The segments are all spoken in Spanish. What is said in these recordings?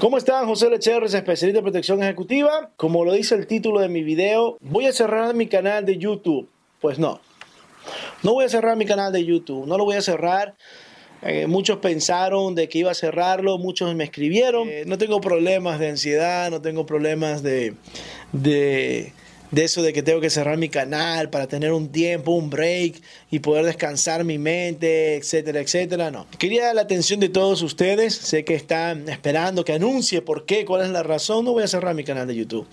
¿Cómo están? José Lecherres, especialista de protección ejecutiva. Como lo dice el título de mi video, voy a cerrar mi canal de YouTube. Pues no, no voy a cerrar mi canal de YouTube, no lo voy a cerrar. Eh, muchos pensaron de que iba a cerrarlo, muchos me escribieron. Eh, no tengo problemas de ansiedad, no tengo problemas de, de de eso de que tengo que cerrar mi canal para tener un tiempo, un break y poder descansar mi mente, etcétera, etcétera. No. Quería dar la atención de todos ustedes. Sé que están esperando que anuncie por qué, cuál es la razón. No voy a cerrar mi canal de YouTube.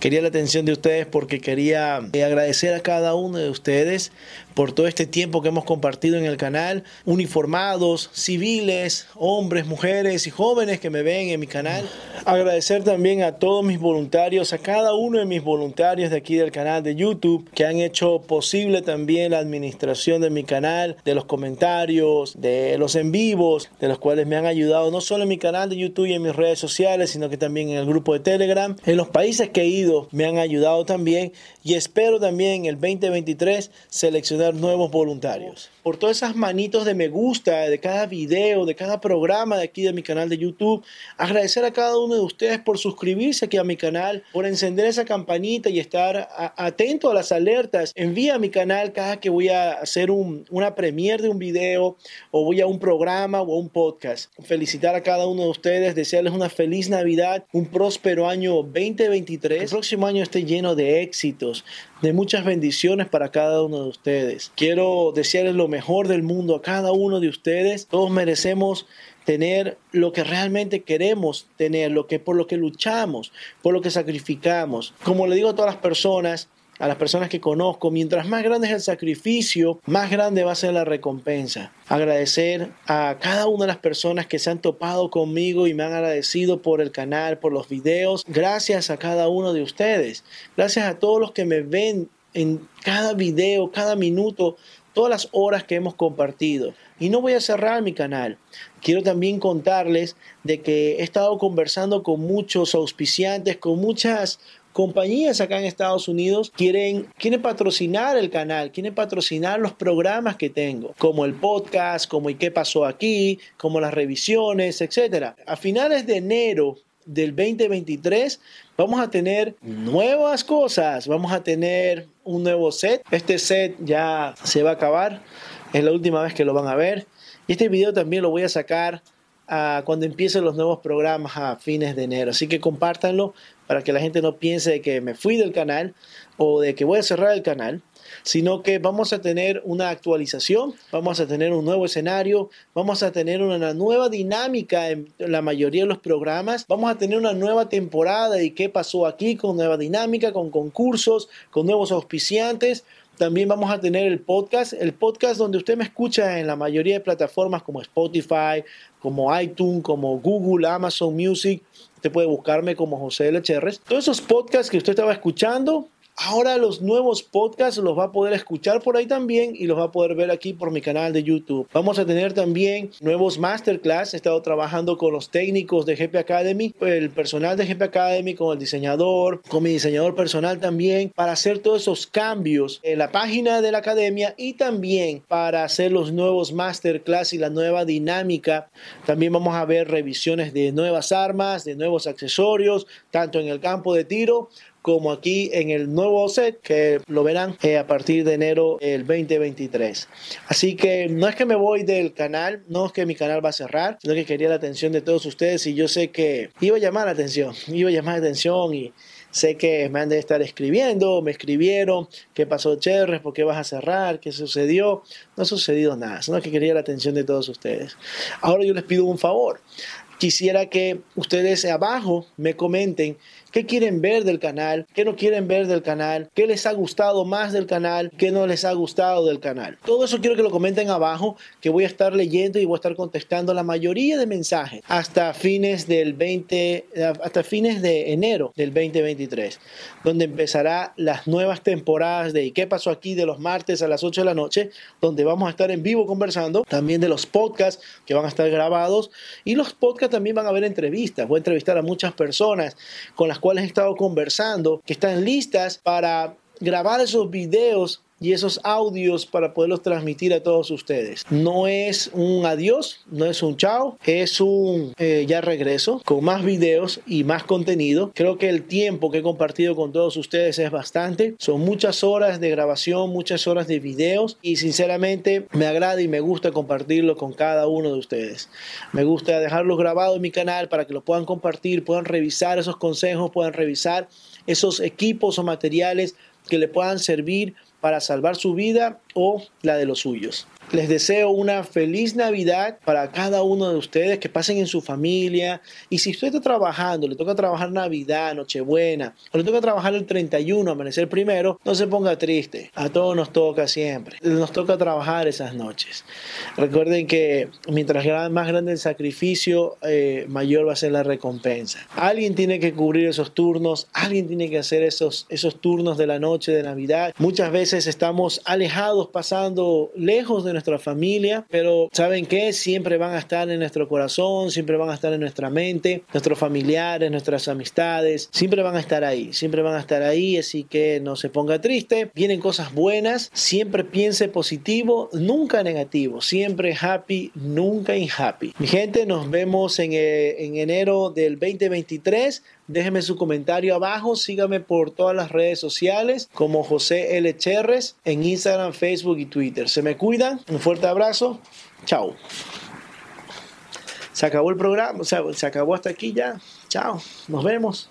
Quería la atención de ustedes porque quería agradecer a cada uno de ustedes por todo este tiempo que hemos compartido en el canal, uniformados, civiles, hombres, mujeres y jóvenes que me ven en mi canal. Agradecer también a todos mis voluntarios, a cada uno de mis voluntarios de aquí del canal de YouTube que han hecho posible también la administración de mi canal, de los comentarios, de los en vivos, de los cuales me han ayudado no solo en mi canal de YouTube y en mis redes sociales, sino que también en el grupo de Telegram. En los países que he ido me han ayudado también y espero también el 2023 seleccionar nuevos voluntarios por todas esas manitos de me gusta de cada video, de cada programa de aquí de mi canal de YouTube. Agradecer a cada uno de ustedes por suscribirse aquí a mi canal, por encender esa campanita y estar atento a las alertas. Envía a mi canal cada que voy a hacer una premiere de un video o voy a un programa o a un podcast. Felicitar a cada uno de ustedes, desearles una feliz Navidad, un próspero año 2023. El próximo año esté lleno de éxitos, de muchas bendiciones para cada uno de ustedes. Quiero desearles lo mejor del mundo a cada uno de ustedes. Todos merecemos tener lo que realmente queremos tener, lo que por lo que luchamos, por lo que sacrificamos. Como le digo a todas las personas, a las personas que conozco, mientras más grande es el sacrificio, más grande va a ser la recompensa. Agradecer a cada una de las personas que se han topado conmigo y me han agradecido por el canal, por los videos. Gracias a cada uno de ustedes. Gracias a todos los que me ven en cada video, cada minuto todas las horas que hemos compartido. Y no voy a cerrar mi canal. Quiero también contarles de que he estado conversando con muchos auspiciantes, con muchas compañías acá en Estados Unidos quieren, quieren patrocinar el canal, quieren patrocinar los programas que tengo, como el podcast, como y qué pasó aquí, como las revisiones, etc. A finales de enero del 2023 vamos a tener nuevas cosas, vamos a tener un nuevo set. Este set ya se va a acabar, es la última vez que lo van a ver. Y este video también lo voy a sacar a cuando empiecen los nuevos programas a fines de enero. Así que compártanlo para que la gente no piense que me fui del canal o de que voy a cerrar el canal sino que vamos a tener una actualización, vamos a tener un nuevo escenario, vamos a tener una nueva dinámica en la mayoría de los programas, vamos a tener una nueva temporada y qué pasó aquí con nueva dinámica, con concursos, con nuevos auspiciantes. También vamos a tener el podcast, el podcast donde usted me escucha en la mayoría de plataformas como Spotify, como iTunes, como Google, Amazon Music. Usted puede buscarme como José L. Todos esos podcasts que usted estaba escuchando, Ahora los nuevos podcasts los va a poder escuchar por ahí también y los va a poder ver aquí por mi canal de YouTube. Vamos a tener también nuevos masterclass. He estado trabajando con los técnicos de GP Academy, el personal de GP Academy, con el diseñador, con mi diseñador personal también, para hacer todos esos cambios en la página de la academia y también para hacer los nuevos masterclass y la nueva dinámica. También vamos a ver revisiones de nuevas armas, de nuevos accesorios, tanto en el campo de tiro como aquí en el nuevo set que lo verán eh, a partir de enero del 2023. Así que no es que me voy del canal, no es que mi canal va a cerrar, sino que quería la atención de todos ustedes y yo sé que iba a llamar la atención, iba a llamar la atención y Sé que me han de estar escribiendo, me escribieron, ¿qué pasó, Cherres? ¿Por qué vas a cerrar? ¿Qué sucedió? No ha sucedido nada, sino que quería la atención de todos ustedes. Ahora yo les pido un favor. Quisiera que ustedes abajo me comenten qué quieren ver del canal, qué no quieren ver del canal, qué les ha gustado más del canal, qué no les ha gustado del canal. Todo eso quiero que lo comenten abajo, que voy a estar leyendo y voy a estar contestando la mayoría de mensajes hasta fines del 20, hasta fines de enero del 2023, donde empezará las nuevas temporadas de ¿Y qué pasó aquí? de los martes a las 8 de la noche, donde vamos a estar en vivo conversando, también de los podcasts que van a estar grabados y los podcasts también van a haber entrevistas. Voy a entrevistar a muchas personas con las cuales he estado conversando, que están listas para grabar esos videos y esos audios para poderlos transmitir a todos ustedes. No es un adiós, no es un chao, es un eh, ya regreso con más videos y más contenido. Creo que el tiempo que he compartido con todos ustedes es bastante. Son muchas horas de grabación, muchas horas de videos y sinceramente me agrada y me gusta compartirlo con cada uno de ustedes. Me gusta dejarlo grabado en mi canal para que lo puedan compartir, puedan revisar esos consejos, puedan revisar esos equipos o materiales que le puedan servir para salvar su vida o la de los suyos. Les deseo una feliz Navidad para cada uno de ustedes, que pasen en su familia. Y si usted está trabajando, le toca trabajar Navidad, Nochebuena, o le toca trabajar el 31, amanecer primero, no se ponga triste. A todos nos toca siempre. Nos toca trabajar esas noches. Recuerden que mientras más grande el sacrificio, eh, mayor va a ser la recompensa. Alguien tiene que cubrir esos turnos, alguien tiene que hacer esos, esos turnos de la noche de Navidad. Muchas veces estamos alejados, pasando lejos de nuestra familia, pero ¿saben qué? Siempre van a estar en nuestro corazón, siempre van a estar en nuestra mente, nuestros familiares, nuestras amistades, siempre van a estar ahí, siempre van a estar ahí, así que no se ponga triste, vienen cosas buenas, siempre piense positivo, nunca negativo, siempre happy, nunca happy. Mi gente, nos vemos en, eh, en enero del 2023. Déjeme su comentario abajo, sígame por todas las redes sociales como José L. Cherres en Instagram, Facebook y Twitter. Se me cuidan, un fuerte abrazo, chao. Se acabó el programa, o sea, se acabó hasta aquí ya. Chao, nos vemos.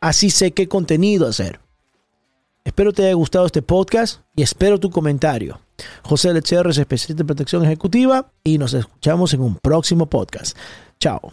Así sé qué contenido hacer. Espero te haya gustado este podcast y espero tu comentario. José Lecher es especialista en protección ejecutiva y nos escuchamos en un próximo podcast. Chao.